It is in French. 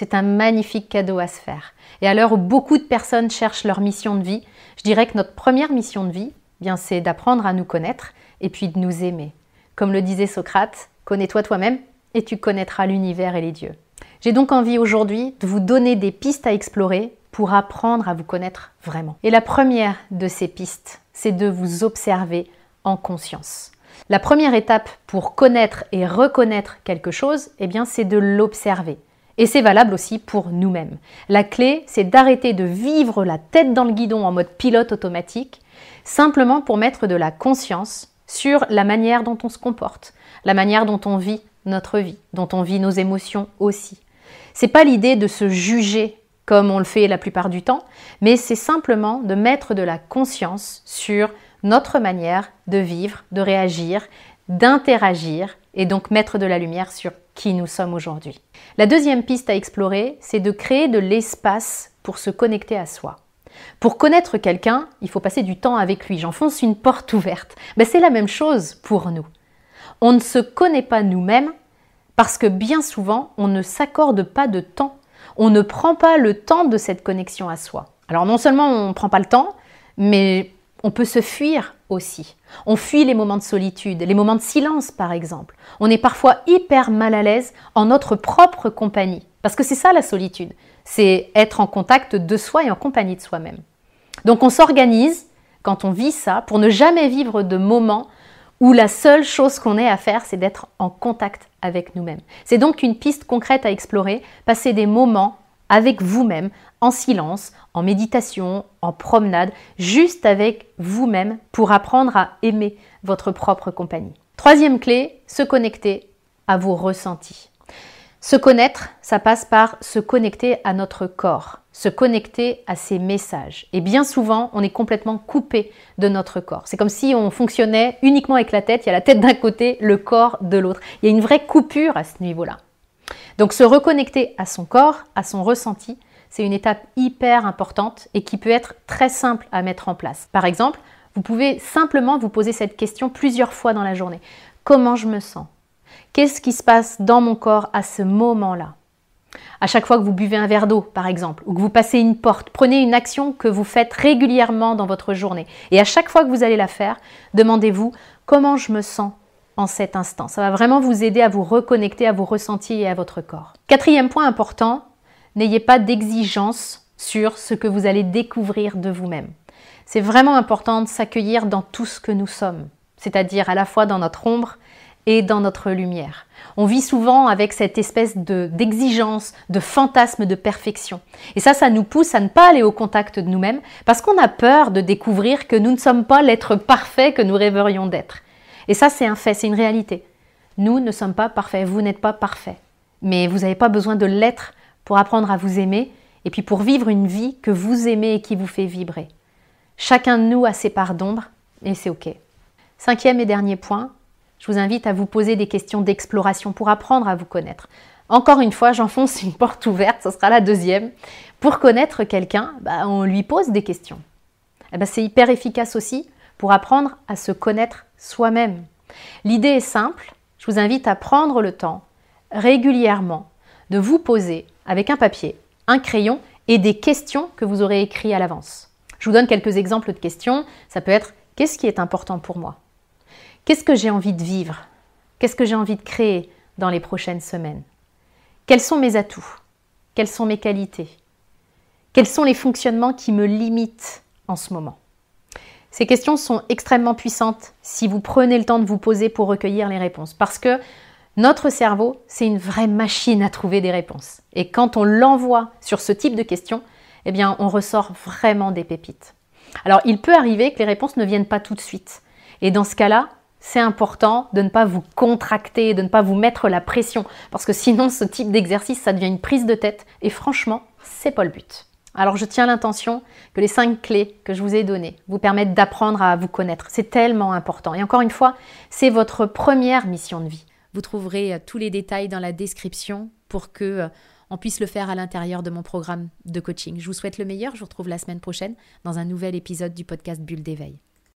c'est un magnifique cadeau à se faire. Et à l'heure où beaucoup de personnes cherchent leur mission de vie, je dirais que notre première mission de vie, eh bien c'est d'apprendre à nous connaître et puis de nous aimer. Comme le disait Socrate, connais-toi toi-même et tu connaîtras l'univers et les dieux. J'ai donc envie aujourd'hui de vous donner des pistes à explorer pour apprendre à vous connaître vraiment. Et la première de ces pistes, c'est de vous observer en conscience. La première étape pour connaître et reconnaître quelque chose, eh bien, c'est de l'observer. Et c'est valable aussi pour nous-mêmes. La clé, c'est d'arrêter de vivre la tête dans le guidon en mode pilote automatique, simplement pour mettre de la conscience sur la manière dont on se comporte, la manière dont on vit notre vie, dont on vit nos émotions aussi. C'est pas l'idée de se juger comme on le fait la plupart du temps, mais c'est simplement de mettre de la conscience sur notre manière de vivre, de réagir, d'interagir et donc mettre de la lumière sur nous sommes aujourd'hui. La deuxième piste à explorer, c'est de créer de l'espace pour se connecter à soi. Pour connaître quelqu'un, il faut passer du temps avec lui. J'enfonce une porte ouverte. Mais c'est la même chose pour nous. On ne se connaît pas nous-mêmes parce que bien souvent, on ne s'accorde pas de temps. On ne prend pas le temps de cette connexion à soi. Alors non seulement on ne prend pas le temps, mais on peut se fuir aussi. On fuit les moments de solitude, les moments de silence par exemple. On est parfois hyper mal à l'aise en notre propre compagnie. Parce que c'est ça la solitude, c'est être en contact de soi et en compagnie de soi-même. Donc on s'organise quand on vit ça pour ne jamais vivre de moments où la seule chose qu'on ait à faire, c'est d'être en contact avec nous-mêmes. C'est donc une piste concrète à explorer, passer des moments avec vous-même, en silence, en méditation, en promenade, juste avec vous-même pour apprendre à aimer votre propre compagnie. Troisième clé, se connecter à vos ressentis. Se connaître, ça passe par se connecter à notre corps, se connecter à ses messages. Et bien souvent, on est complètement coupé de notre corps. C'est comme si on fonctionnait uniquement avec la tête. Il y a la tête d'un côté, le corps de l'autre. Il y a une vraie coupure à ce niveau-là. Donc se reconnecter à son corps, à son ressenti, c'est une étape hyper importante et qui peut être très simple à mettre en place. Par exemple, vous pouvez simplement vous poser cette question plusieurs fois dans la journée. Comment je me sens? Qu'est-ce qui se passe dans mon corps à ce moment-là? À chaque fois que vous buvez un verre d'eau, par exemple, ou que vous passez une porte, prenez une action que vous faites régulièrement dans votre journée. Et à chaque fois que vous allez la faire, demandez-vous comment je me sens en cet instant. Ça va vraiment vous aider à vous reconnecter à vos ressentis et à votre corps. Quatrième point important, n'ayez pas d'exigence sur ce que vous allez découvrir de vous-même. C'est vraiment important de s'accueillir dans tout ce que nous sommes, c'est-à-dire à la fois dans notre ombre et dans notre lumière. On vit souvent avec cette espèce d'exigence, de, fantasme de perfection. Et ça, ça nous pousse à ne pas aller au contact de nous-mêmes parce qu'on a peur de découvrir que nous ne sommes pas l'être parfait que nous rêverions d'être. Et ça, c'est un fait, c'est une réalité. Nous ne sommes pas parfaits, vous n'êtes pas parfait. Mais vous n'avez pas besoin de l'être pour apprendre à vous aimer et puis pour vivre une vie que vous aimez et qui vous fait vibrer. Chacun de nous a ses parts d'ombre et c'est OK. Cinquième et dernier point, je vous invite à vous poser des questions d'exploration pour apprendre à vous connaître. Encore une fois, j'enfonce une porte ouverte, ce sera la deuxième. Pour connaître quelqu'un, bah, on lui pose des questions. Eh ben, c'est hyper efficace aussi pour apprendre à se connaître soi-même. L'idée est simple, je vous invite à prendre le temps régulièrement de vous poser avec un papier, un crayon et des questions que vous aurez écrites à l'avance. Je vous donne quelques exemples de questions. Ça peut être qu'est-ce qui est important pour moi? Qu'est-ce que j'ai envie de vivre? Qu'est-ce que j'ai envie de créer dans les prochaines semaines? Quels sont mes atouts? Quelles sont mes qualités? Quels sont les fonctionnements qui me limitent en ce moment? Ces questions sont extrêmement puissantes si vous prenez le temps de vous poser pour recueillir les réponses. Parce que notre cerveau, c'est une vraie machine à trouver des réponses. Et quand on l'envoie sur ce type de questions, eh bien, on ressort vraiment des pépites. Alors, il peut arriver que les réponses ne viennent pas tout de suite. Et dans ce cas-là, c'est important de ne pas vous contracter, de ne pas vous mettre la pression, parce que sinon, ce type d'exercice, ça devient une prise de tête. Et franchement, c'est pas le but. Alors je tiens l'intention que les cinq clés que je vous ai données vous permettent d'apprendre à vous connaître. C'est tellement important. Et encore une fois, c'est votre première mission de vie. Vous trouverez euh, tous les détails dans la description pour que euh, on puisse le faire à l'intérieur de mon programme de coaching. Je vous souhaite le meilleur. Je vous retrouve la semaine prochaine dans un nouvel épisode du podcast Bulle d'éveil.